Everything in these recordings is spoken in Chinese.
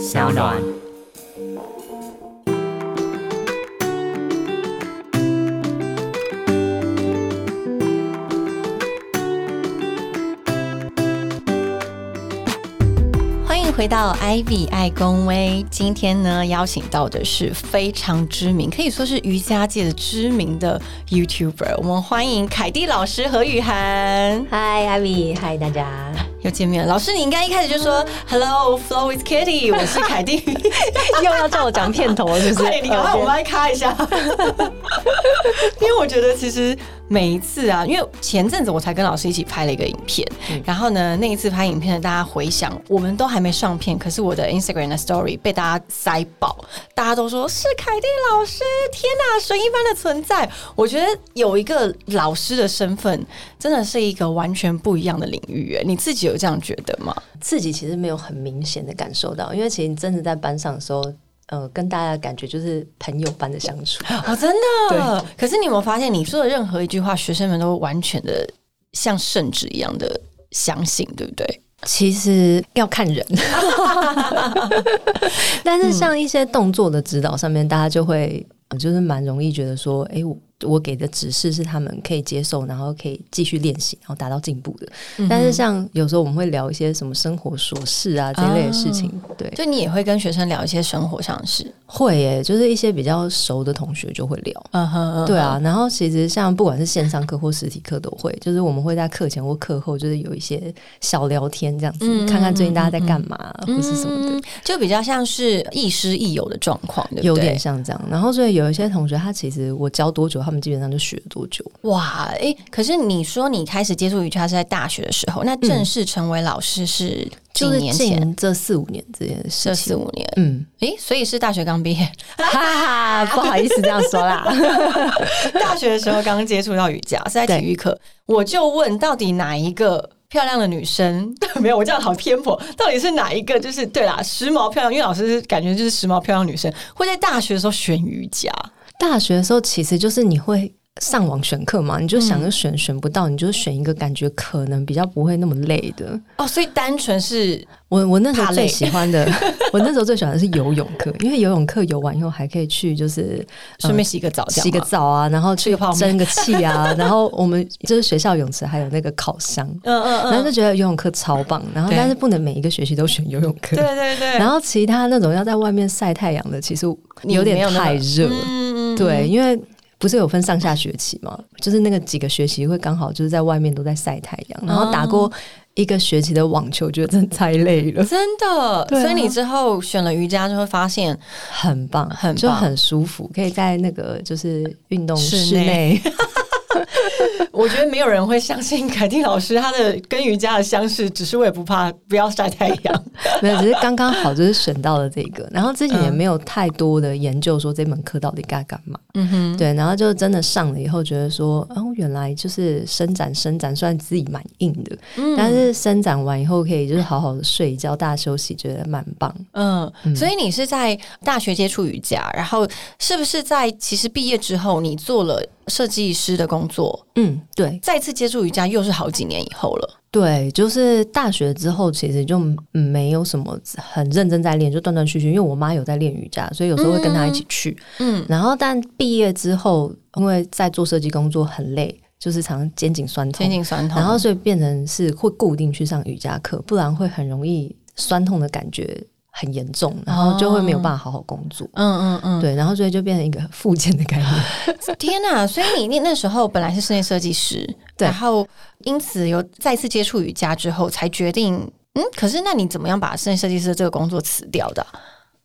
小暖。欢迎回到 Ivy 爱公威。今天呢，邀请到的是非常知名，可以说是瑜伽界的知名的 YouTuber。我们欢迎凯蒂老师何雨涵。嗨，Ivy，，嗨，大家又见面了。老师，你应该一开始就说 Hello，Flow with Kitty，我是凯蒂。又要叫我讲片头，是不是？你赶快我们来卡一下。因为我觉得其实每一次啊，因为前阵子我才跟老师一起拍了一个影片，然后呢，那一次拍影片的大家回想，我们都还没上片，可是我的 Instagram 的 Story 被大家塞爆，大家都说是凯蒂老师，天哪，神一般的存在。我觉得有一个老师的身份，真的是一个完全不一样的领域。哎，你自己有这样觉得吗？自己其实没有很明显的感受到，因为其实真的在班上的时候。呃，跟大家的感觉就是朋友般的相处 哦，真的。可是你有没有发现，你说的任何一句话，学生们都完全的像圣旨一样的相信，对不对？其实要看人，但是像一些动作的指导上面，大家就会就是蛮容易觉得说，哎，我。我给的指示是他们可以接受，然后可以继续练习，然后达到进步的。但是像有时候我们会聊一些什么生活琐事啊这类的事情，对，就你也会跟学生聊一些生活上的事，会耶，就是一些比较熟的同学就会聊，嗯哼，对啊。然后其实像不管是线上课或实体课都会，就是我们会在课前或课后就是有一些小聊天这样子，看看最近大家在干嘛或是什么的，就比较像是亦师亦友的状况，有点像这样。然后所以有一些同学他其实我教多久他。他们基本上就学了多久？哇，哎，可是你说你开始接触瑜伽是在大学的时候，那正式成为老师是几年前？这四五年这件事，这四五年，嗯，哎，所以是大学刚毕业，哈哈，不好意思这样说啦。大学的时候刚接触到瑜伽是在体育课，我就问到底哪一个漂亮的女生？没有，我这样好偏颇，到底是哪一个？就是对啦，时髦漂亮，因为老师感觉就是时髦漂亮女生会在大学的时候选瑜伽。大学的时候，其实就是你会上网选课嘛，你就想着选选不到，你就选一个感觉可能比较不会那么累的哦。所以单纯是我我那时候最喜欢的，我那时候最喜欢的是游泳课，因为游泳课游完以后还可以去就是顺便洗个澡，洗个澡啊，然后去蒸个气啊，然后我们就是学校泳池还有那个烤箱，嗯嗯嗯，然后就觉得游泳课超棒。然后但是不能每一个学期都选游泳课，对对对。然后其他那种要在外面晒太阳的，其实有点太热。对，因为不是有分上下学期嘛，就是那个几个学期会刚好就是在外面都在晒太阳，然后打过一个学期的网球，觉得真的太累了，真的。所以你之后选了瑜伽，就会发现很棒，很就很舒服，可以在那个就是运动室内。我觉得没有人会相信凯蒂老师他的跟瑜伽的相似，只是我也不怕不要晒太阳。没有，只是刚刚好就是选到了这个，然后之前也没有太多的研究说这门课到底该干嘛。嗯哼，对，然后就真的上了以后，觉得说哦，原来就是伸展伸展，虽然自己蛮硬的，但是伸展完以后可以就是好好的睡一觉，大休息，觉得蛮棒。嗯，所以你是在大学接触瑜伽，然后是不是在其实毕业之后你做了？设计师的工作，嗯，对，再次接触瑜伽又是好几年以后了。对，就是大学之后，其实就没有什么很认真在练，就断断续续。因为我妈有在练瑜伽，所以有时候会跟她一起去。嗯，然后但毕业之后，因为在做设计工作很累，就是常常肩颈酸痛，肩颈酸痛，然后所以变成是会固定去上瑜伽课，不然会很容易酸痛的感觉。很严重，然后就会没有办法好好工作。嗯嗯嗯，对，然后所以就变成一个附件的概念。天哪！所以你那那时候本来是室内设计师，然后因此有再次接触瑜伽之后，才决定嗯。可是那你怎么样把室内设计师这个工作辞掉的？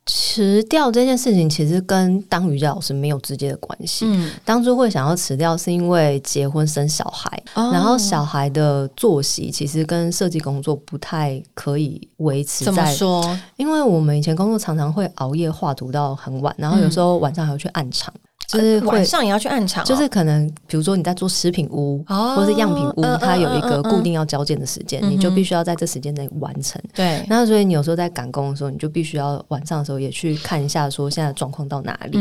辞掉这件事情其实跟当瑜伽老师没有直接的关系。嗯，当初会想要辞掉，是因为结婚生小孩，然后小孩的作息其实跟设计工作不太可以维持。怎么说？因为我们以前工作常常会熬夜画图到很晚，然后有时候晚上还要去暗场。就是晚上也要去暗场，就是可能比如说你在做食品屋或者是样品屋，它有一个固定要交件的时间，你就必须要在这时间内完成。对，那所以你有时候在赶工的时候，你就必须要晚上的时候也去看一下，说现在状况到哪里。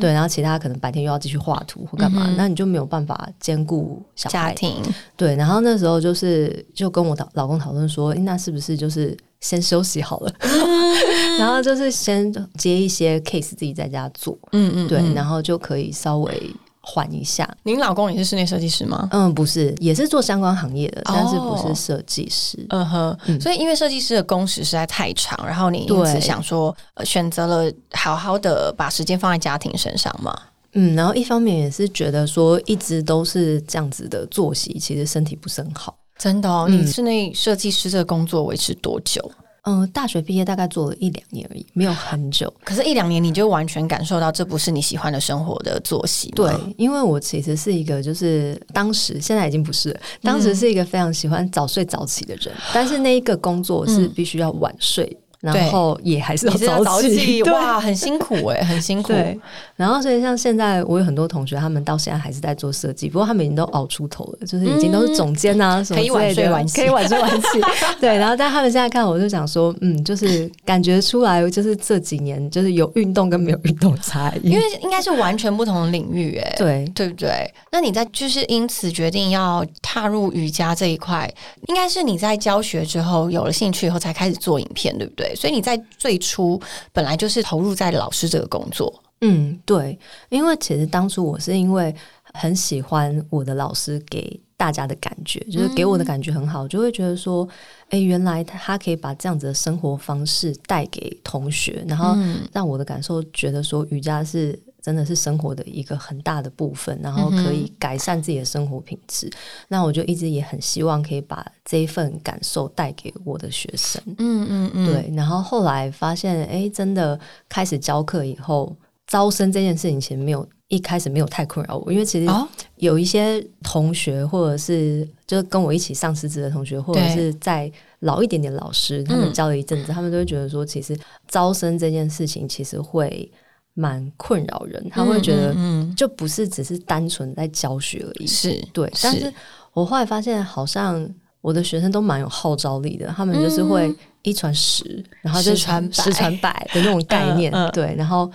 对，然后其他可能白天又要继续画图或干嘛，那你就没有办法兼顾小家庭。对，然后那时候就是就跟我老老公讨论说，那是不是就是先休息好了，然后就是先接一些 case 自己在家做，嗯嗯，对，然后就可以稍微缓一下。您老公也是室内设计师吗？嗯，不是，也是做相关行业的，但是不是设计师。嗯哼，所以因为设计师的工时实在太长，然后你因此想说选择了好好的把时间放在家庭身上嘛。嗯，然后一方面也是觉得说一直都是这样子的作息，其实身体不是很好。真的哦，你室内设计师这个工作维持多久？嗯，大学毕业大概做了一两年而已，没有很久。可是，一两年你就完全感受到这不是你喜欢的生活的作息。对，因为我其实是一个，就是当时现在已经不是，当时是一个非常喜欢早睡早起的人，但是那一个工作是必须要晚睡。然后也还是要早起，哇，很辛苦哎，很辛苦。对，然后所以像现在我有很多同学，他们到现在还是在做设计，不过他们已经都熬出头了，就是已经都是总监啊什么之类的，可以晚睡晚起。对，然后但他们现在看我就想说，嗯，就是感觉出来，就是这几年就是有运动跟没有运动差异，因为应该是完全不同的领域，哎，对，对不对？那你在就是因此决定要踏入瑜伽这一块，应该是你在教学之后有了兴趣以后才开始做影片，对不对？所以你在最初本来就是投入在老师这个工作，嗯，对，因为其实当初我是因为很喜欢我的老师给大家的感觉，就是给我的感觉很好，就会觉得说，哎，原来他可以把这样子的生活方式带给同学，然后让我的感受觉得说瑜伽是。真的是生活的一个很大的部分，然后可以改善自己的生活品质。那我就一直也很希望可以把这一份感受带给我的学生。嗯嗯嗯，对。然后后来发现，哎，真的开始教课以后，招生这件事情其实没有一开始没有太困扰我，因为其实有一些同学或者是就是跟我一起上师资的同学，或者是在老一点点老师，他们教了一阵子，他们都会觉得说，其实招生这件事情其实会。蛮困扰人，他会觉得就不是只是单纯在教学而已，是对。但是我后来发现，好像我的学生都蛮有号召力的，他们就是会一传十，然后就传十传百的那种概念，对，然后。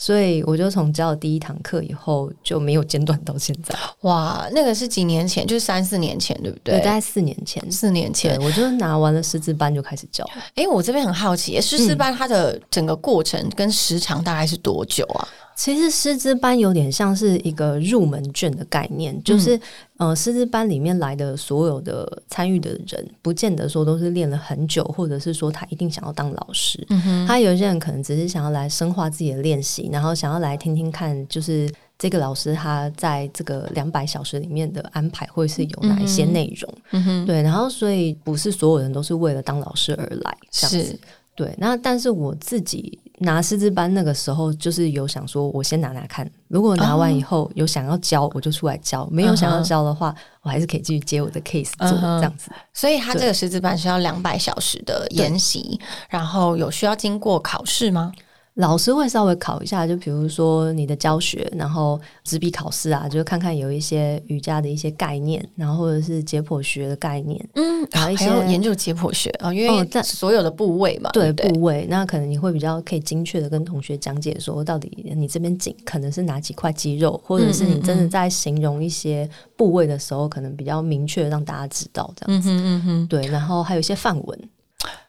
所以我就从教了第一堂课以后就没有间断到现在。哇，那个是几年前，就是三四年前，对不对？对，大概四年前。四年前，我就拿完了师资班就开始教。哎，我这边很好奇，师资班它的整个过程跟时长大概是多久啊？其实师资班有点像是一个入门卷的概念，就是呃，师资班里面来的所有的参与的人，不见得说都是练了很久，或者是说他一定想要当老师。他有些人可能只是想要来深化自己的练习，然后想要来听听看，就是这个老师他在这个两百小时里面的安排会是有哪一些内容。对，然后所以不是所有人都是为了当老师而来，这样子。对，那但是我自己。拿师资班那个时候，就是有想说，我先拿拿看，如果拿完以后有想要教，我就出来教；没有想要教的话，我还是可以继续接我的 case 做这样子。所以，他这个师资班是要两百小时的研习，然后有需要经过考试吗？老师会稍微考一下，就比如说你的教学，然后纸笔考试啊，就看看有一些瑜伽的一些概念，然后或者是解剖学的概念，嗯，然后一些研究解剖学啊，因为在所有的部位嘛，对部位，那可能你会比较可以精确的跟同学讲解说，到底你这边紧可能是哪几块肌肉，或者是你真的在形容一些部位的时候，可能比较明确让大家知道这样子，嗯哼对，然后还有一些范文。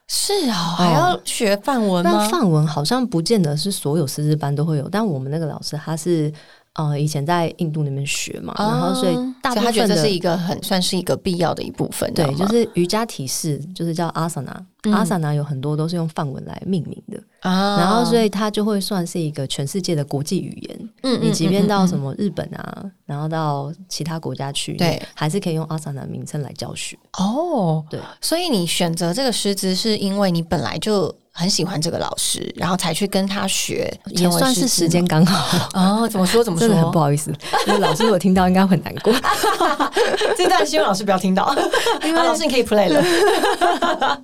是啊，还要学范文吗？范文好像不见得是所有师资班都会有，但我们那个老师他是。呃，以前在印度那边学嘛，然后所以大部分觉得这是一个很算是一个必要的一部分。对，就是瑜伽体式，就是叫阿萨那，阿萨那有很多都是用梵文来命名的啊。然后所以它就会算是一个全世界的国际语言。嗯，你即便到什么日本啊，然后到其他国家去，对，还是可以用阿萨那名称来教学。哦，对，所以你选择这个师资是因为你本来就。很喜欢这个老师，然后才去跟他学，也算是时间刚好哦。怎么说？怎么说？真的很不好意思，因为老师如果听到应该很难过。这段希望老师不要听到，因为老师你可以 play 了。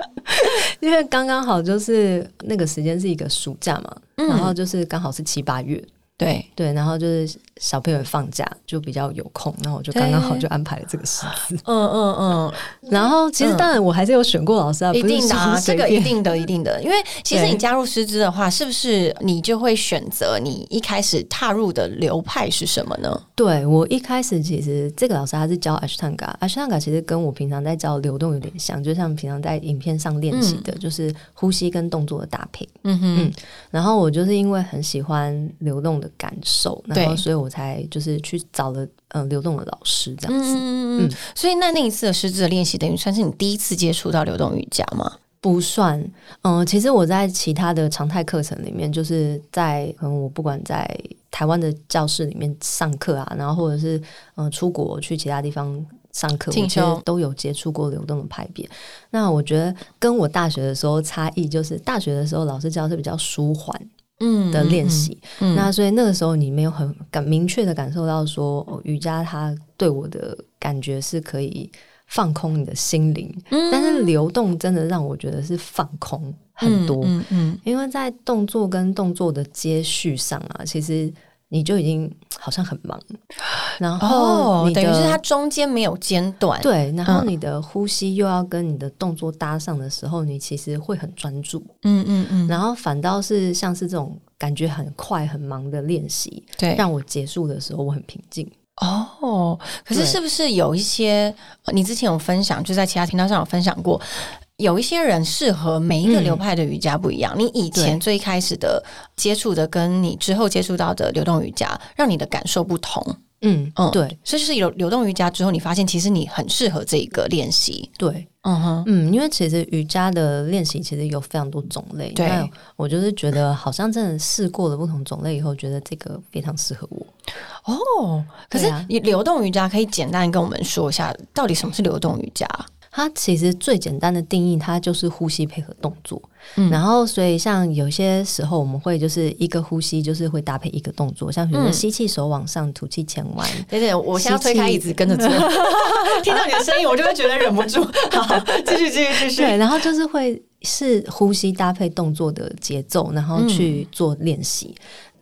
因为刚刚好就是那个时间是一个暑假嘛，然后就是刚好是七八月，对。对，然后就是小朋友放假就比较有空，然后我就刚刚好就安排了这个师资。嗯嗯嗯。然后其实当然我还是有选过老师啊，一定的啊，这个一定的一定的。因为其实你加入师资的话，是不是你就会选择你一开始踏入的流派是什么呢？对我一开始其实这个老师他是教阿什坦嘎，阿什坦嘎其实跟我平常在教流动有点像，就像平常在影片上练习的，就是呼吸跟动作的搭配。嗯哼。然后我就是因为很喜欢流动的感受，然后所以我才就是去找了嗯流动的老师这样子。嗯嗯。所以那那一次的师资的练习，等于算是你第一次接触到流动瑜伽吗？不算。嗯，其实我在其他的常态课程里面，就是在嗯我不管在台湾的教室里面上课啊，然后或者是嗯出国去其他地方上课，我其实都有接触过流动的派别。那我觉得跟我大学的时候差异，就是大学的时候老师教是比较舒缓。嗯的练习，那所以那个时候你没有很感明确的感受到说瑜伽它对我的感觉是可以放空你的心灵，但是流动真的让我觉得是放空很多，嗯，因为在动作跟动作的接续上啊，其实。你就已经 好像很忙，然后等于是它中间没有间断，对，然后你的呼吸又要跟你的动作搭上的时候，你其实会很专注，嗯嗯嗯，然后反倒是像是这种感觉很快很忙的练习，对，让我结束的时候我很平静。哦，可是是不是有一些你之前有分享，就在其他频道上有分享过？有一些人适合每一个流派的瑜伽不一样。你以前最开始的接触的，跟你之后接触到的流动瑜伽，让你的感受不同。嗯嗯，对，所以就是有流动瑜伽之后，你发现其实你很适合这一个练习。对，嗯哼，嗯，因为其实瑜伽的练习其实有非常多种类。对，我就是觉得好像真的试过了不同种类以后，觉得这个非常适合我。哦，可是你流动瑜伽可以简单跟我们说一下，到底什么是流动瑜伽？它其实最简单的定义，它就是呼吸配合动作。嗯，然后所以像有些时候我们会就是一个呼吸，就是会搭配一个动作，像比如说吸气手往上，吐气前弯。对对，我先推开椅子跟着做。听到你的声音，我就会觉得忍不住。好，继续继续继续。对，然后就是会是呼吸搭配动作的节奏，然后去做练习。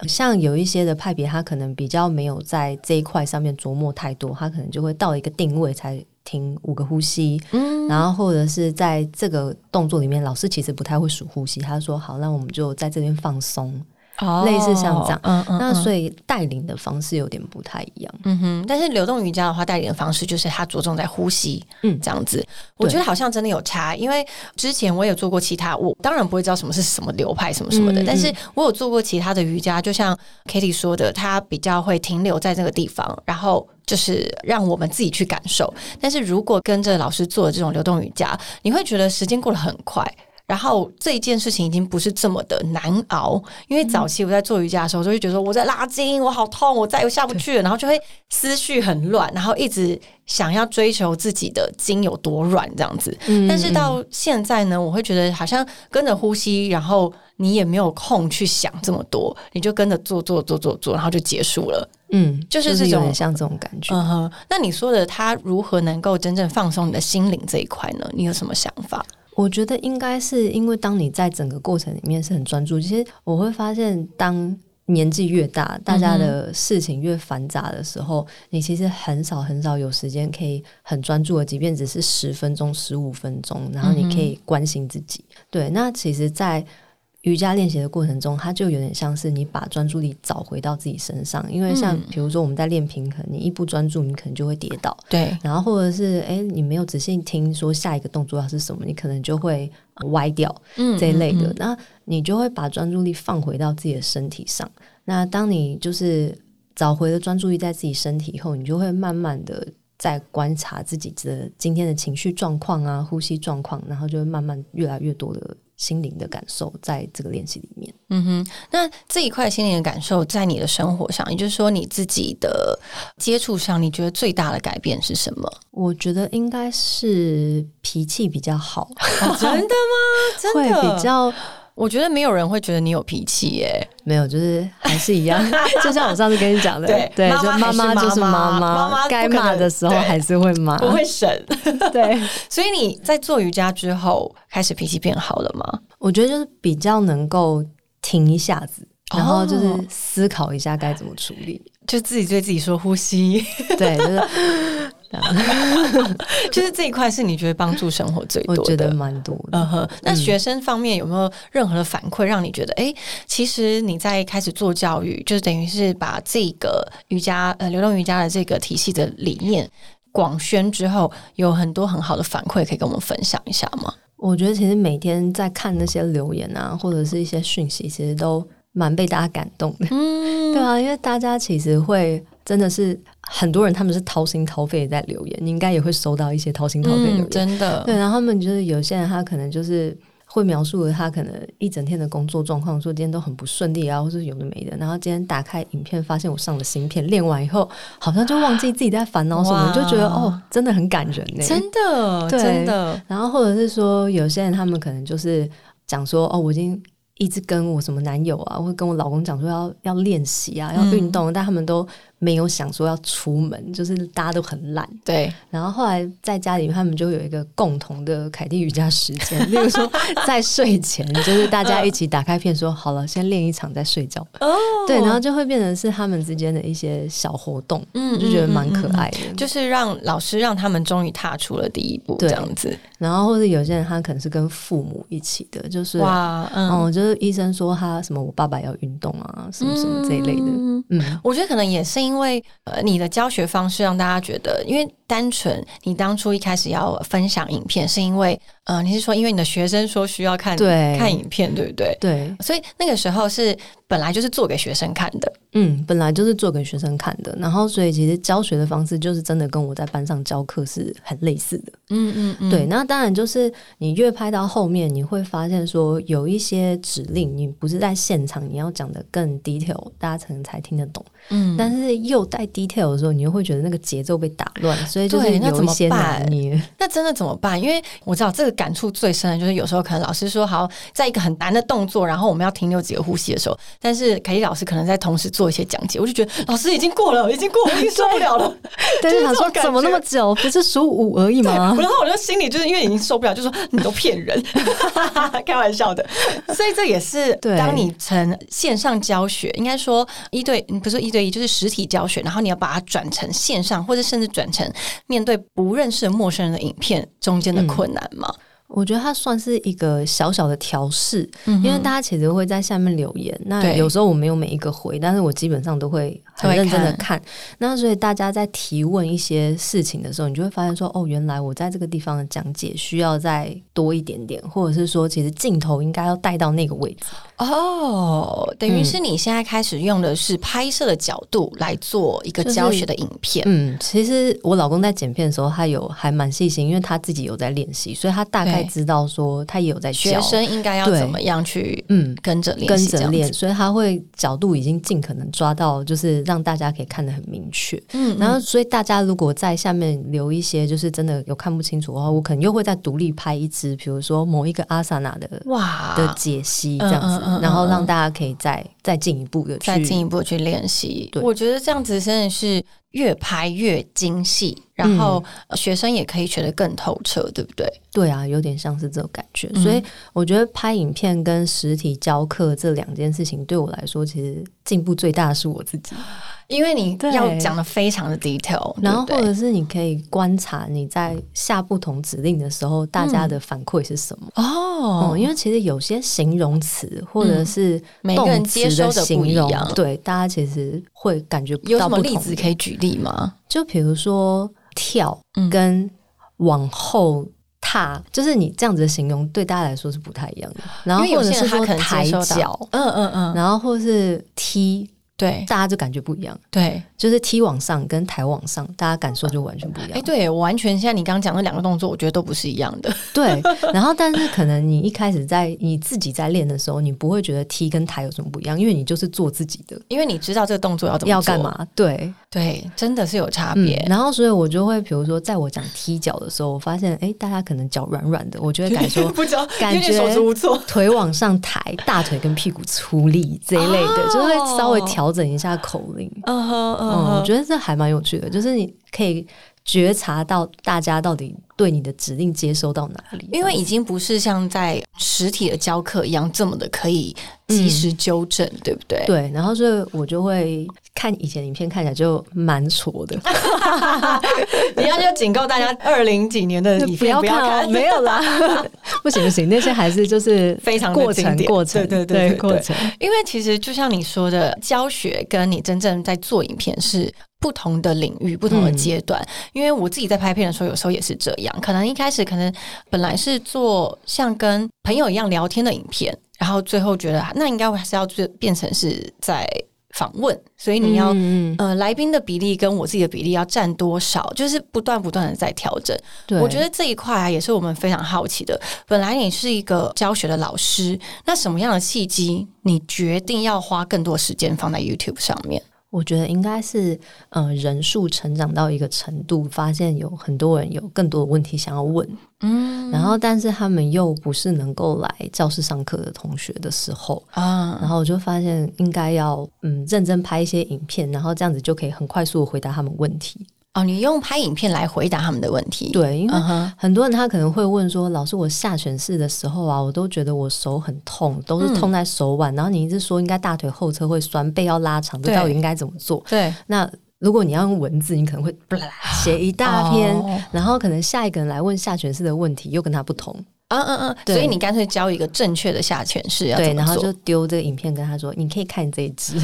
像有一些的派别，他可能比较没有在这一块上面琢磨太多，他可能就会到一个定位才。停五个呼吸，嗯，然后或者是在这个动作里面，老师其实不太会数呼吸。他说：“好，那我们就在这边放松。”类似像这样，嗯嗯，那所以带领的方式有点不太一样，嗯哼。但是流动瑜伽的话，带领的方式就是它着重在呼吸，嗯，这样子。我觉得好像真的有差，因为之前我有做过其他，我当然不会知道什么是什么流派什么什么的，但是我有做过其他的瑜伽，就像 Kitty 说的，他比较会停留在这个地方，然后就是让我们自己去感受。但是如果跟着老师做的这种流动瑜伽，你会觉得时间过得很快。然后这一件事情已经不是这么的难熬，因为早期我在做瑜伽的时候，就会觉得我在拉筋，我好痛，我再也下不去了，然后就会思绪很乱，然后一直想要追求自己的筋有多软这样子。但是到现在呢，我会觉得好像跟着呼吸，然后你也没有空去想这么多，你就跟着做做做做做，然后就结束了。嗯，就是这种像这种感觉。嗯哼，那你说的他如何能够真正放松你的心灵这一块呢？你有什么想法？我觉得应该是因为当你在整个过程里面是很专注，其实我会发现，当年纪越大，大家的事情越繁杂的时候，你其实很少很少有时间可以很专注的，即便只是十分钟、十五分钟，然后你可以关心自己。对，那其实，在瑜伽练习的过程中，它就有点像是你把专注力找回到自己身上，因为像比如说我们在练平衡，你一不专注，你可能就会跌倒。对，然后或者是哎，你没有仔细听说下一个动作要是什么，你可能就会歪掉这一类的。那你就会把专注力放回到自己的身体上。那当你就是找回了专注力在自己身体以后，你就会慢慢的在观察自己的今天的情绪状况啊、呼吸状况，然后就会慢慢越来越多的。心灵的感受，在这个练习里面，嗯哼，那这一块心灵的感受，在你的生活上，也就是说，你自己的接触上，你觉得最大的改变是什么？我觉得应该是脾气比较好，真的吗？真的比较。我觉得没有人会觉得你有脾气耶，没有，就是还是一样，就像我上次跟你讲的，对，就妈妈就是妈妈，该骂的时候还是会骂，不会省。对，所以你在做瑜伽之后，开始脾气变好了吗？我觉得就是比较能够停一下子。然后就是思考一下该怎么处理。就自己对自己说呼吸，对，就是。就是这一块是你觉得帮助生活最多的，我觉得蛮多。嗯哼，那学生方面有没有任何的反馈，让你觉得，哎，其实你在开始做教育，就是等于是把这个瑜伽呃流动瑜伽的这个体系的理念广宣之后，有很多很好的反馈，可以跟我们分享一下吗？我觉得其实每天在看那些留言啊，或者是一些讯息，其实都蛮被大家感动的。嗯，对啊，因为大家其实会。真的是很多人，他们是掏心掏肺在留言，你应该也会收到一些掏心掏肺留言。真的，对，然后他们就是有些人，他可能就是会描述他可能一整天的工作状况，说今天都很不顺利啊，或是有的没的。然后今天打开影片，发现我上了芯片，练完以后，好像就忘记自己在烦恼什么，就觉得哦，真的很感人呢，真的，真的。然后或者是说，有些人他们可能就是讲说，哦，我已经。一直跟我什么男友啊，或跟我老公讲说要要练习啊，要运动，但他们都没有想说要出门，就是大家都很懒。对，然后后来在家里面，他们就有一个共同的凯蒂瑜伽时间，例如说在睡前，就是大家一起打开片，说好了，先练一场再睡觉。哦，对，然后就会变成是他们之间的一些小活动，嗯，就觉得蛮可爱的，就是让老师让他们终于踏出了第一步，这样子。然后或者有些人他可能是跟父母一起的，就是哇，嗯，就。就是医生说他什么，我爸爸要运动啊，什么什么这一类的。嗯，我觉得可能也是因因为呃，你的教学方式让大家觉得，因为单纯你当初一开始要分享影片，是因为呃，你是说因为你的学生说需要看看影片，对不对？对，所以那个时候是本来就是做给学生看的。嗯，本来就是做给学生看的，然后所以其实教学的方式就是真的跟我在班上教课是很类似的。嗯嗯嗯，对。那当然就是你越拍到后面，你会发现说有一些指令，你不是在现场，你要讲的更 detail，大家可能才听得懂。嗯，但是又带 detail 的时候，你又会觉得那个节奏被打乱，所以就是有一些拿捏。那真的怎么办？因为我知道这个感触最深的就是有时候可能老师说好在一个很难的动作，然后我们要停留几个呼吸的时候，但是凯蒂老师可能在同时做。一些讲解，我就觉得老师已经过了，已经过了，已经受不了了。但是他说怎么那么久？不是数五而已吗？然后我就心里就是因为已经受不了，就说你都骗人，开玩笑的。所以这也是当你从线上教学，应该说一对，不是一对一，就是实体教学，然后你要把它转成线上，或者甚至转成面对不认识的陌生人的影片中间的困难吗？我觉得它算是一个小小的调试，因为大家其实会在下面留言。那有时候我没有每一个回，但是我基本上都会很认真的看。那所以大家在提问一些事情的时候，你就会发现说，哦，原来我在这个地方的讲解需要再多一点点，或者是说，其实镜头应该要带到那个位置。哦，等于是你现在开始用的是拍摄的角度来做一个教学的影片。嗯，其实我老公在剪片的时候，他有还蛮细心，因为他自己有在练习，所以他大概知道说他也有在学生应该要怎么样去嗯跟着练，跟着练，所以他会角度已经尽可能抓到，就是让大家可以看得很明确。嗯，然后所以大家如果在下面留一些，就是真的有看不清楚的话，我可能又会再独立拍一支，比如说某一个阿萨纳的哇的解析这样子。然后让大家可以再再进一步的再进一步去练习。我觉得这样子真的是越拍越精细，然后学生也可以学得更透彻，对不对？对啊，有点像是这种感觉。所以我觉得拍影片跟实体教课这两件事情对我来说，其实进步最大的是我自己。因为你要讲的非常的 detail，然后或者是你可以观察你在下不同指令的时候，大家的反馈是什么。哦。因为其实有些形容词或者是每个人接收的形容，对大家其实会感觉有什么例子可以举例吗？就比如说跳跟往后踏，就是你这样子的形容对大家来说是不太一样的。然后或者是说抬脚，嗯嗯嗯，然后或是踢。对，大家就感觉不一样。对，就是踢往上跟抬往上，大家感受就完全不一样。哎，对我完全现在你刚刚讲的两个动作，我觉得都不是一样的。对，然后但是可能你一开始在你自己在练的时候，你不会觉得踢跟抬有什么不一样，因为你就是做自己的，因为你知道这个动作要怎么要干嘛。对对，真的是有差别。然后所以我就会，比如说在我讲踢脚的时候，我发现哎，大家可能脚软软的，我就会感 受不知道，感觉手足无措，腿往上抬，大腿跟屁股出力这一类的，就会稍微调整一下口。嗯哼嗯，我觉得这还蛮有趣的，就是你可以觉察到大家到底对你的指令接收到哪里，因为已经不是像在实体的教课一样这么的可以及时纠正，对不对？对，然后所以我就会看以前影片，看起来就蛮挫的。你要就警告大家，二零几年的影片不要看，没有啦，不行不行，那些还是就是非常过程过程，对对对过程。因为其实就像你说的，教学跟你真正在做影片是。不同的领域，不同的阶段，因为我自己在拍片的时候，有时候也是这样。可能一开始可能本来是做像跟朋友一样聊天的影片，然后最后觉得那应该还是要变变成是在访问，所以你要呃来宾的比例跟我自己的比例要占多少，就是不断不断的在调整。我觉得这一块啊，也是我们非常好奇的。本来你是一个教学的老师，那什么样的契机你决定要花更多时间放在 YouTube 上面？我觉得应该是，呃，人数成长到一个程度，发现有很多人有更多的问题想要问，嗯，然后但是他们又不是能够来教室上课的同学的时候啊，然后我就发现应该要嗯认真拍一些影片，然后这样子就可以很快速的回答他们问题。哦，你用拍影片来回答他们的问题。对，因为很多人他可能会问说：“老师，我下犬式的时候啊，我都觉得我手很痛，都是痛在手腕。然后你一直说应该大腿后侧会酸，背要拉长，这到底应该怎么做？”对。那如果你要用文字，你可能会写一大篇，然后可能下一个人来问下犬式的问题又跟他不同。嗯嗯嗯。所以你干脆教一个正确的下犬式，对，然后就丢这个影片跟他说：“你可以看这一支。”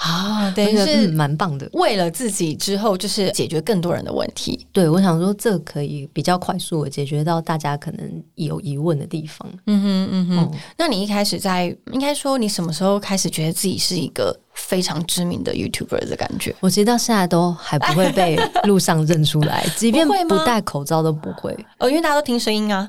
啊，等于是蛮棒的。为了自己之后就是解决更多人的问题。对，我想说这可以比较快速的解决到大家可能有疑问的地方。嗯哼嗯哼。那你一开始在应该说你什么时候开始觉得自己是一个？非常知名的 YouTuber 的感觉，我其实到现在都还不会被路上认出来，即便不戴口罩都不会。哦，因为大家都听声音啊。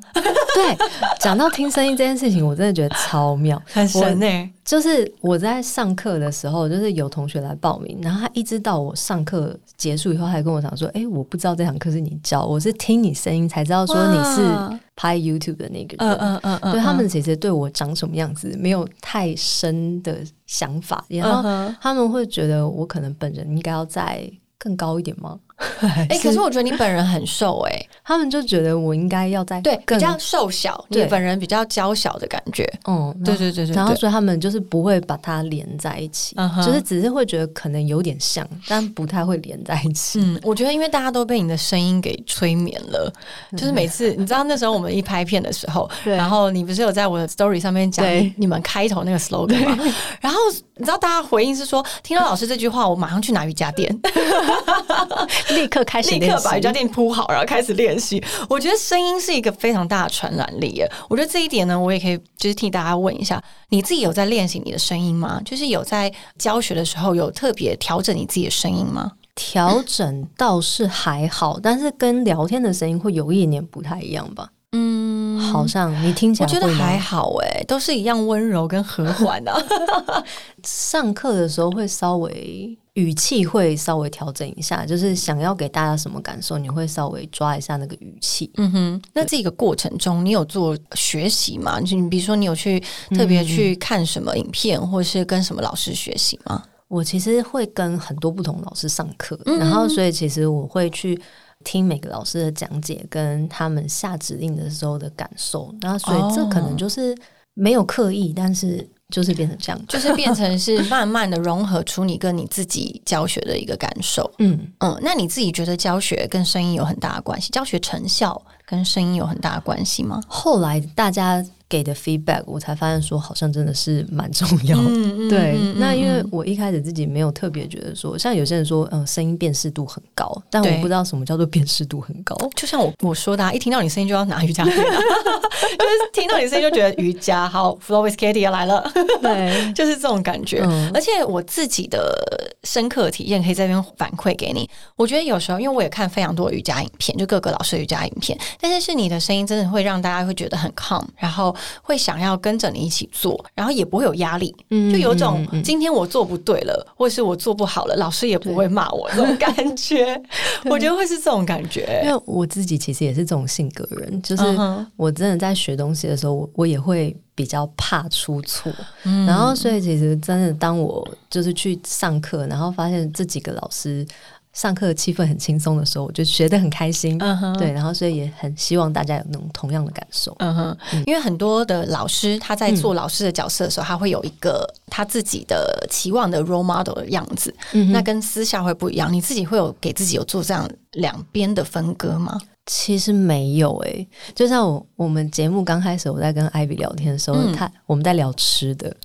对，讲到听声音这件事情，我真的觉得超妙，很神呢。就是我在上课的时候，就是有同学来报名，然后他一直到我上课结束以后，还跟我讲说：“哎，我不知道这堂课是你教，我是听你声音才知道说你是。”拍 YouTube 的那个人，嗯嗯嗯，对他们其实对我长什么样子没有太深的想法，然后他们会觉得我可能本人应该要再更高一点吗？哎，可是我觉得你本人很瘦哎，他们就觉得我应该要在对比较瘦小，你本人比较娇小的感觉，嗯，对对对对，然后所以他们就是不会把它连在一起，就是只是会觉得可能有点像，但不太会连在一起。嗯，我觉得因为大家都被你的声音给催眠了，就是每次你知道那时候我们一拍片的时候，然后你不是有在我的 story 上面讲你们开头那个 slogan 吗？然后你知道大家回应是说，听到老师这句话，我马上去拿瑜伽垫。立刻开始，立刻把瑜伽垫铺好，然后开始练习。我觉得声音是一个非常大的传染力耶。我觉得这一点呢，我也可以就是替大家问一下，你自己有在练习你的声音吗？就是有在教学的时候有特别调整你自己的声音吗？调整倒是还好，但是跟聊天的声音会有一点点不太一样吧。嗯，好像你听起来我觉得还好哎，都是一样温柔跟和缓的。上课的时候会稍微语气会稍微调整一下，就是想要给大家什么感受，你会稍微抓一下那个语气。嗯哼，那这个过程中你有做学习吗？就你比如说你有去特别去看什么影片，或者是跟什么老师学习吗？我其实会跟很多不同老师上课，然后所以其实我会去。听每个老师的讲解，跟他们下指令的时候的感受，然后所以这可能就是没有刻意，但是就是变成这样，就是变成是 慢慢的融合出你跟你自己教学的一个感受。嗯嗯，那你自己觉得教学跟声音有很大的关系？教学成效跟声音有很大的关系吗？后来大家。给的 feedback，我才发现说好像真的是蛮重要。对，那因为我一开始自己没有特别觉得说，像有些人说，嗯，声音辨识度很高，但我不知道什么叫做辨识度很高。就像我我说的，一听到你声音就要拿瑜伽垫，就是听到你声音就觉得瑜伽好，Flow with Katie 要来了，对，就是这种感觉。而且我自己的深刻体验可以在这边反馈给你。我觉得有时候，因为我也看非常多瑜伽影片，就各个老师瑜伽影片，但是是你的声音真的会让大家会觉得很 calm，然后。会想要跟着你一起做，然后也不会有压力，就有种今天我做不对了，或是我做不好了，老师也不会骂我这种感觉。我觉得会是这种感觉，因为我自己其实也是这种性格人，就是我真的在学东西的时候，我我也会比较怕出错。然后，所以其实真的当我就是去上课，然后发现这几个老师。上课气氛很轻松的时候，我就学得很开心。嗯哼，对，然后所以也很希望大家有那种同样的感受。嗯哼，因为很多的老师他在做老师的角色的时候，他会有一个他自己的期望的 role model 的样子，那跟私下会不一样。你自己会有给自己有做这样两边的分割吗？其实没有诶，就像我我们节目刚开始，我在跟艾比聊天的时候，他我们在聊吃的，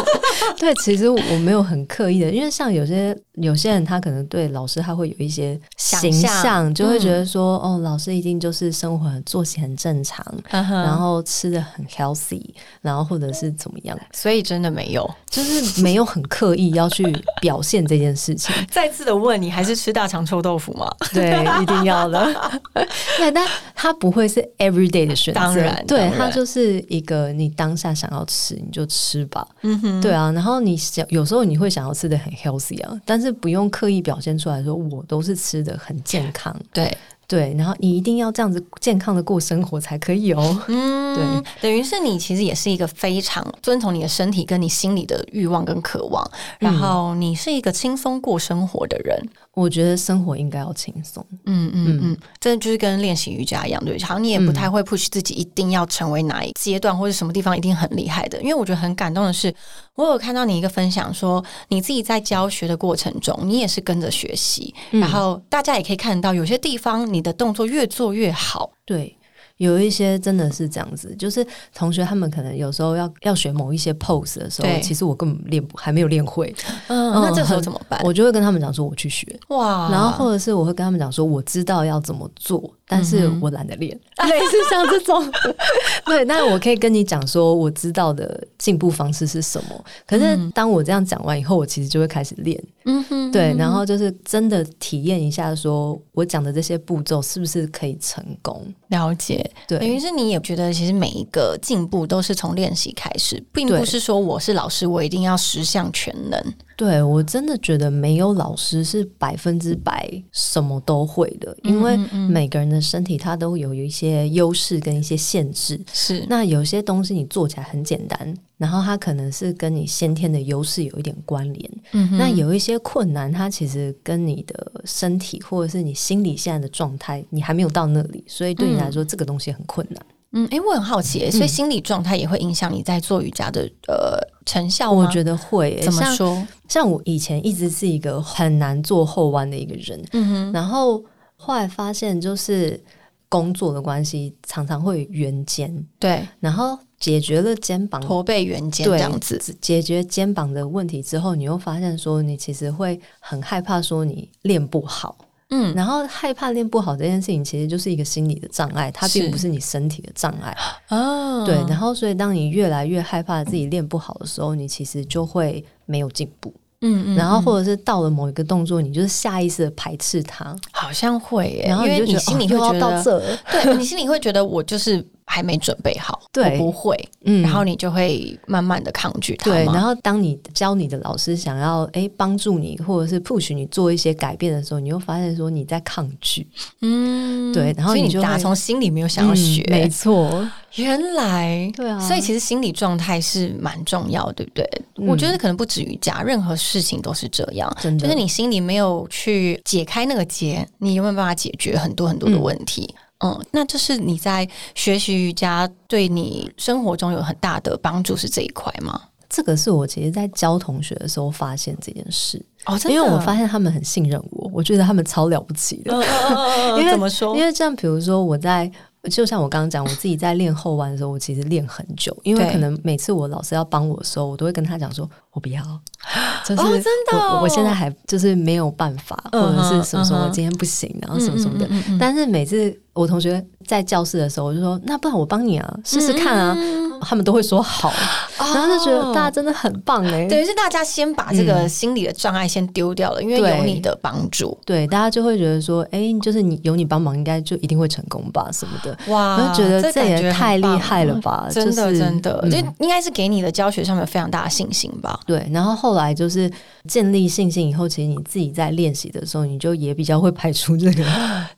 对，其实我没有很刻意的，因为像有些有些人，他可能对老师他会有一些形象，就会觉得说，哦，老师一定就是生活作息很正常，然后吃的很 healthy，然后或者是怎么样，所以真的没有，就是没有很刻意要去表现这件事情。再次的问你，还是吃大肠臭豆腐吗？对，一定要的。对，但它不会是 every day 的选择，当然，对，它就是一个你当下想要吃你就吃吧，嗯哼，对啊，然后你想有时候你会想要吃的很 healthy 啊，但是不用刻意表现出来说我都是吃的很健康，对。对，然后你一定要这样子健康的过生活才可以哦。嗯，对，等于是你其实也是一个非常遵从你的身体跟你心里的欲望跟渴望，然后你是一个轻松过生活的人。我觉得生活应该要轻松。嗯嗯嗯，这就是跟练习瑜伽一样，对，好像你也不太会 push 自己一定要成为哪一阶段或者什么地方一定很厉害的。因为我觉得很感动的是，我有看到你一个分享，说你自己在教学的过程中，你也是跟着学习，然后大家也可以看得到有些地方。你的动作越做越好，对。有一些真的是这样子，就是同学他们可能有时候要要学某一些 pose 的时候，其实我根本练不还没有练会。嗯，那这时候怎么办？我就会跟他们讲说我去学哇，然后或者是我会跟他们讲说我知道要怎么做，但是我懒得练，类似像这种。对，那我可以跟你讲说我知道的进步方式是什么。可是当我这样讲完以后，我其实就会开始练。嗯哼，对，然后就是真的体验一下，说我讲的这些步骤是不是可以成功？了解。对，等于是你也觉得，其实每一个进步都是从练习开始，并不是说我是老师，我一定要十项全能。对我真的觉得没有老师是百分之百什么都会的，因为每个人的身体它都有有一些优势跟一些限制。是，那有些东西你做起来很简单，然后它可能是跟你先天的优势有一点关联。嗯，那有一些困难，它其实跟你的身体或者是你心理现在的状态，你还没有到那里，所以对你来说这个东西很困难。嗯，哎，我很好奇，所以心理状态也会影响你在做瑜伽的呃成效吗？我觉得会。怎么说？像我以前一直是一个很难做后弯的一个人，嗯哼。然后后来发现，就是工作的关系，常常会圆肩。对。然后解决了肩膀驼背圆肩这样子，解决肩膀的问题之后，你又发现说，你其实会很害怕说你练不好。嗯，然后害怕练不好这件事情，其实就是一个心理的障碍，它并不是你身体的障碍哦。对，然后所以当你越来越害怕自己练不好的时候，你其实就会没有进步。嗯嗯，然后或者是到了某一个动作，你就是下意识的排斥它，好像会，然后因为你心里会觉得，对你心里会觉得我就是。还没准备好，对。不会，嗯，然后你就会慢慢的抗拒它。对，然后当你教你的老师想要哎帮助你，或者是 push 你做一些改变的时候，你又发现说你在抗拒，嗯，对，然后你就打从心里没有想要学，没错，原来。对啊，所以其实心理状态是蛮重要，对不对？我觉得可能不止瑜伽，任何事情都是这样，就是你心里没有去解开那个结，你有没有办法解决很多很多的问题？嗯，那就是你在学习瑜伽对你生活中有很大的帮助，是这一块吗？这个是我其实，在教同学的时候发现这件事哦，因为我发现他们很信任我，我觉得他们超了不起的。因为怎么说？因为这样，比如说我在。就像我刚刚讲，我自己在练后弯的时候，我其实练很久，因为可能每次我老师要帮我的时候，我都会跟他讲说，我不要，就是真的，我现在还就是没有办法，或者是什么什么今天不行，然后什么什么的。但是每次我同学在教室的时候，我就说，那不然我帮你啊，试试看啊。他们都会说好，然后就觉得大家真的很棒哎，等于是大家先把这个心理的障碍先丢掉了，因为有你的帮助，对，大家就会觉得说，哎，就是你有你帮忙，应该就一定会成功吧，什么的，哇，觉得这也太厉害了吧，真的真的，就应该是给你的教学上面非常大的信心吧，对，然后后来就是建立信心以后，其实你自己在练习的时候，你就也比较会排除这个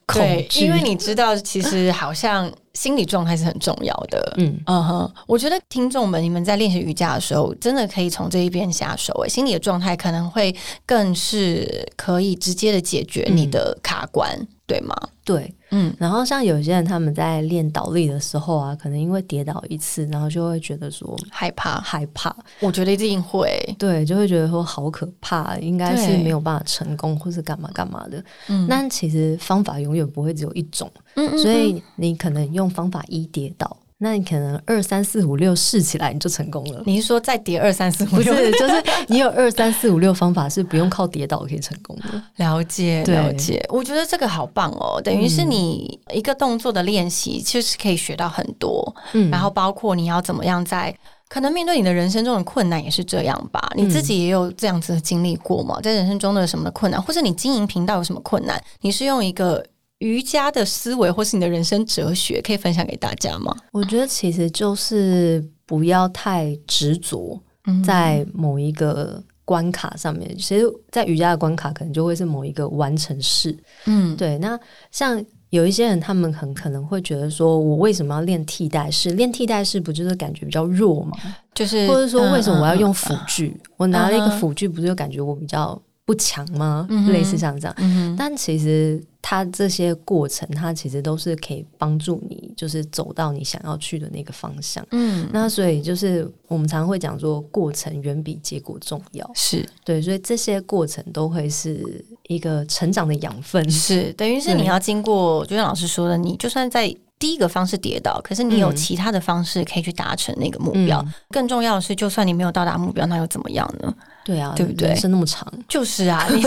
恐惧，因为你知道，其实好像心理状态是很重要的。嗯嗯哼，我觉得听众们，你们在练习瑜伽的时候，真的可以从这一边下手。哎，心理的状态可能会更是可以直接的解决你的卡关，对吗？对，嗯。然后像有些人他们在练倒立的时候啊，可能因为跌倒一次，然后就会觉得说害怕，害怕。我觉得一定会，对，就会觉得说好可怕，应该是没有办法成功，或是干嘛干嘛的。嗯，但其实方法永远不会只有一种，嗯所以你可能用方法一跌倒。那你可能二三四五六试起来你就成功了。你是说再叠二三四五六？不是，就是你有二三四五六方法是不用靠跌倒可以成功的。了解，了解。我觉得这个好棒哦，等于是你一个动作的练习，其实可以学到很多。嗯，然后包括你要怎么样在可能面对你的人生中的困难也是这样吧？你自己也有这样子的经历过吗？在人生中的什么的困难，或者你经营频道有什么困难？你是用一个。瑜伽的思维，或是你的人生哲学，可以分享给大家吗？我觉得其实就是不要太执着在某一个关卡上面。其实，在瑜伽的关卡，可能就会是某一个完成式。嗯，对。那像有一些人，他们很可能会觉得说，我为什么要练替代式？练替代式不就是感觉比较弱吗？就是或者说，为什么我要用辅具？我拿了一个辅具，不是就感觉我比较不强吗？类似像这样。但其实。它这些过程，它其实都是可以帮助你，就是走到你想要去的那个方向。嗯，那所以就是我们常常会讲说，过程远比结果重要。是对，所以这些过程都会是一个成长的养分。是，等于是你要经过，就像老师说的，你就算在。第一个方式跌倒，可是你有其他的方式可以去达成那个目标。更重要的是，就算你没有到达目标，那又怎么样呢？对啊，对不对？是那么长，就是啊，你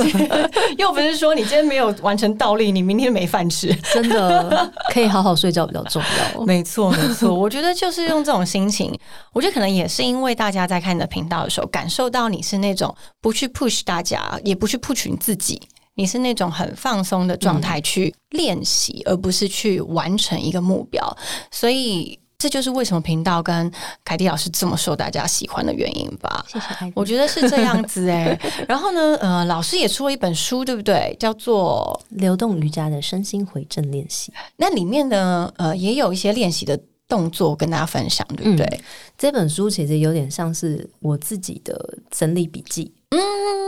又不是说你今天没有完成倒立，你明天没饭吃。真的可以好好睡觉比较重要。没错，没错。我觉得就是用这种心情，我觉得可能也是因为大家在看你的频道的时候，感受到你是那种不去 push 大家，也不去 push 你自己。你是那种很放松的状态去练习，而不是去完成一个目标，所以这就是为什么频道跟凯蒂老师这么受大家喜欢的原因吧。谢谢，我觉得是这样子哎。然后呢，呃，老师也出了一本书，对不对？叫做《流动瑜伽的身心回正练习》。那里面呢，呃，也有一些练习的动作跟大家分享，对不对？这本书其实有点像是我自己的整理笔记。嗯，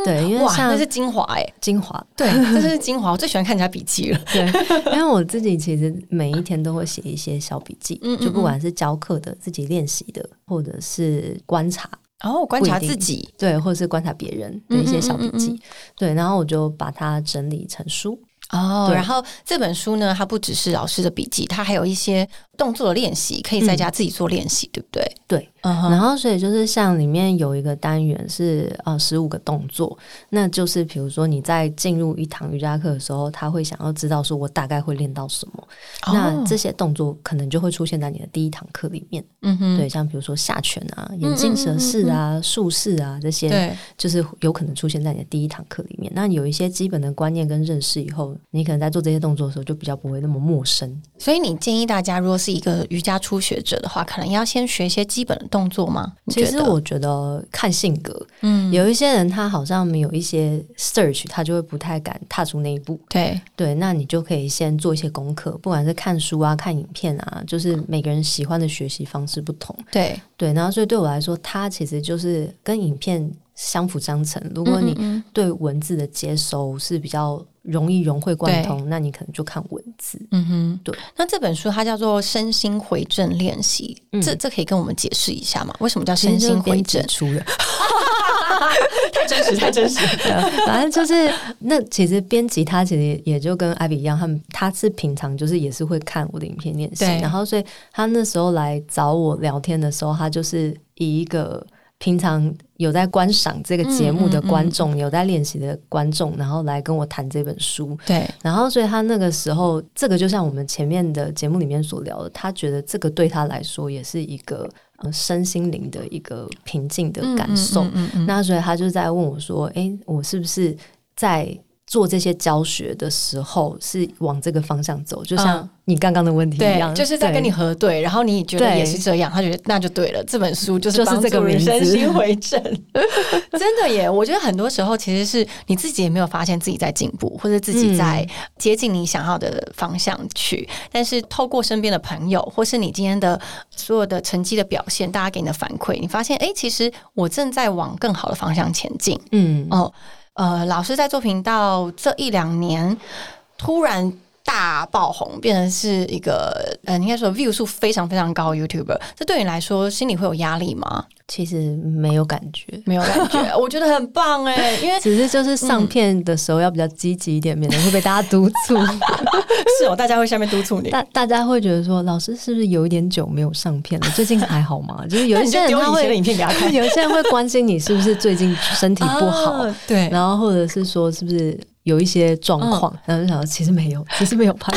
对，因为像那是精华哎，精华，对，这是精华，我最喜欢看人家笔记了。对，因为我自己其实每一天都会写一些小笔记，就不管是教课的、自己练习的，或者是观察，然后观察自己，对，或者是观察别人的一些小笔记，对，然后我就把它整理成书。哦，然后这本书呢，它不只是老师的笔记，它还有一些动作的练习，可以在家自己做练习，对不对？对。然后，所以就是像里面有一个单元是呃十五个动作，那就是比如说你在进入一堂瑜伽课的时候，他会想要知道说我大概会练到什么，那这些动作可能就会出现在你的第一堂课里面。嗯哼，对，像比如说下拳啊、眼镜蛇式啊、术式啊这些，就是有可能出现在你的第一堂课里面。那有一些基本的观念跟认识以后，你可能在做这些动作的时候就比较不会那么陌生。所以你建议大家，如果是一个瑜伽初学者的话，可能要先学一些基本的。动作吗？其实我觉得看性格，嗯，有一些人他好像没有一些 search，他就会不太敢踏出那一步。对对，那你就可以先做一些功课，不管是看书啊、看影片啊，就是每个人喜欢的学习方式不同。对对，然后所以对我来说，它其实就是跟影片相辅相成。如果你对文字的接收是比较。容易融会贯通，那你可能就看文字。嗯哼，对。那这本书它叫做《身心回正练习》，这这可以跟我们解释一下吗？为什么叫身心回正？出的，太真实，太真实。反正就是那其实编辑他其实也就跟艾比一样，他们他是平常就是也是会看我的影片练习，然后所以他那时候来找我聊天的时候，他就是以一个。平常有在观赏这个节目的观众，有在练习的观众，然后来跟我谈这本书。对，然后所以他那个时候，这个就像我们前面的节目里面所聊的，他觉得这个对他来说也是一个身心灵的一个平静的感受。那所以他就在问我说：“哎，我是不是在？”做这些教学的时候是往这个方向走，就像你刚刚的问题一样，就是在跟你核对，然后你觉得也是这样，他觉得那就对了。这本书就是就是这个名身心回正，真的耶！我觉得很多时候其实是你自己也没有发现自己在进步，或者自己在接近你想要的方向去，但是透过身边的朋友，或是你今天的所有的成绩的表现，大家给你的反馈，你发现哎，其实我正在往更好的方向前进。嗯哦。呃，老师在做频道这一两年，突然大爆红，变成是一个呃，应该说 view 数非常非常高 YouTuber。这对你来说，心里会有压力吗？其实没有感觉，没有感觉，我觉得很棒哎，因为只是就是上片的时候要比较积极一点，免得会被大家督促。是哦，大家会下面督促你，大大家会觉得说，老师是不是有一点久没有上片了？最近还好吗？就是有一些人他会影片给他看，有些人会关心你是不是最近身体不好，对，然后或者是说是不是。有一些状况，然后就想，其实没有，其实没有拍。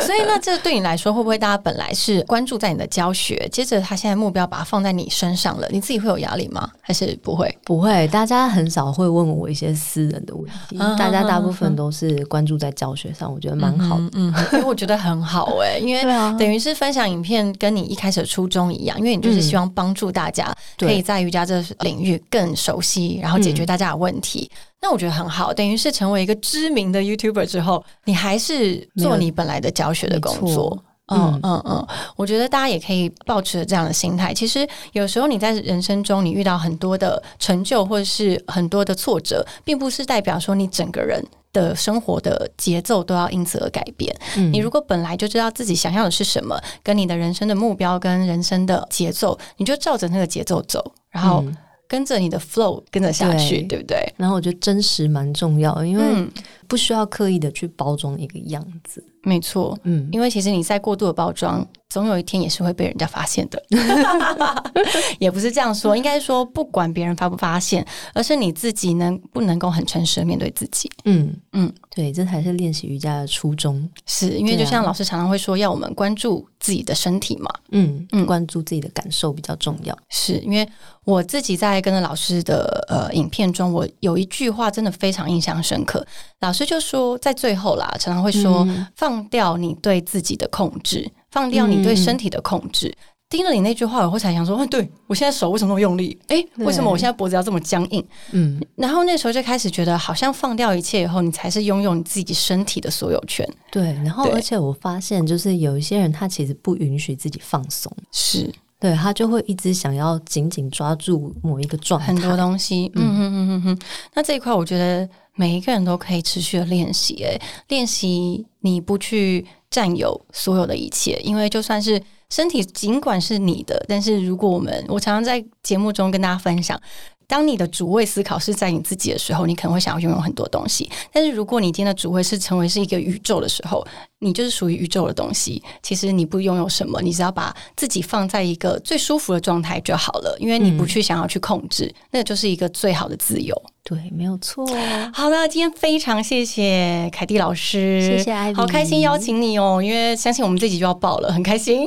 所以，那这对你来说，会不会大家本来是关注在你的教学，接着他现在目标把它放在你身上了，你自己会有压力吗？还是不会？不会，大家很少会问我一些私人的问题，大家大部分都是关注在教学上，我觉得蛮好的。嗯，因为我觉得很好哎，因为 等于是分享影片，跟你一开始的初衷一样，因为你就是希望帮助大家可以在瑜伽这领域更熟悉，然后解决大家的问题。那我觉得很好，等于是成为一个知名的 YouTuber 之后，你还是做你本来的教学的工作。嗯嗯嗯，我觉得大家也可以保持这样的心态。其实有时候你在人生中，你遇到很多的成就或者是很多的挫折，并不是代表说你整个人的生活的节奏都要因此而改变。你如果本来就知道自己想要的是什么，跟你的人生的目标跟人生的节奏，你就照着那个节奏走，然后。跟着你的 flow 跟着下去，对不对？然后我觉得真实蛮重要，因为不需要刻意的去包装一个样子。没错，嗯，因为其实你在过度的包装，总有一天也是会被人家发现的。也不是这样说，应该说不管别人发不发现，而是你自己能不能够很诚实的面对自己。嗯嗯，对，这才是练习瑜伽的初衷。是因为就像老师常常会说，要我们关注自己的身体嘛。嗯嗯，关注自己的感受比较重要。是因为我自己在跟着老师的呃影片中，我有一句话真的非常印象深刻。老师就说，在最后啦，常常会说放。放掉你对自己的控制，放掉你对身体的控制。听了你那句话，我会才想说：，对我现在手为什么那么用力？哎，为什么我现在脖子要这么僵硬？嗯，然后那时候就开始觉得，好像放掉一切以后，你才是拥有你自己身体的所有权。对，然后而且我发现，就是有一些人他其实不允许自己放松，是对他就会一直想要紧紧抓住某一个状态，很多东西。嗯嗯嗯嗯嗯。那这一块，我觉得。每一个人都可以持续的练习，诶，练习你不去占有所有的一切，因为就算是身体尽管是你的，但是如果我们，我常常在节目中跟大家分享。当你的主位思考是在你自己的时候，你可能会想要拥有很多东西。但是如果你今天的主位是成为是一个宇宙的时候，你就是属于宇宙的东西。其实你不拥有什么，你只要把自己放在一个最舒服的状态就好了。因为你不去想要去控制，那就是一个最好的自由。对，没有错。好了，今天非常谢谢凯蒂老师，谢谢艾好开心邀请你哦，因为相信我们这集就要爆了，很开心。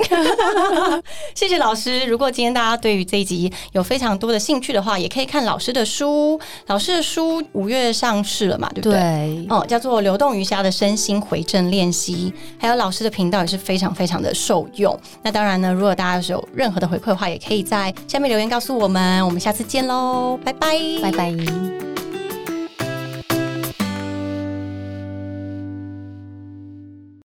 谢谢老师。如果今天大家对于这一集有非常多的兴趣的话，也可以看老师的书。老师的书五月上市了嘛？对不对？哦，叫做《流动瑜伽的身心回正练习》，还有老师的频道也是非常非常的受用。那当然呢，如果大家有任何的回馈的话，也可以在下面留言告诉我们。我们下次见喽，拜拜，拜拜。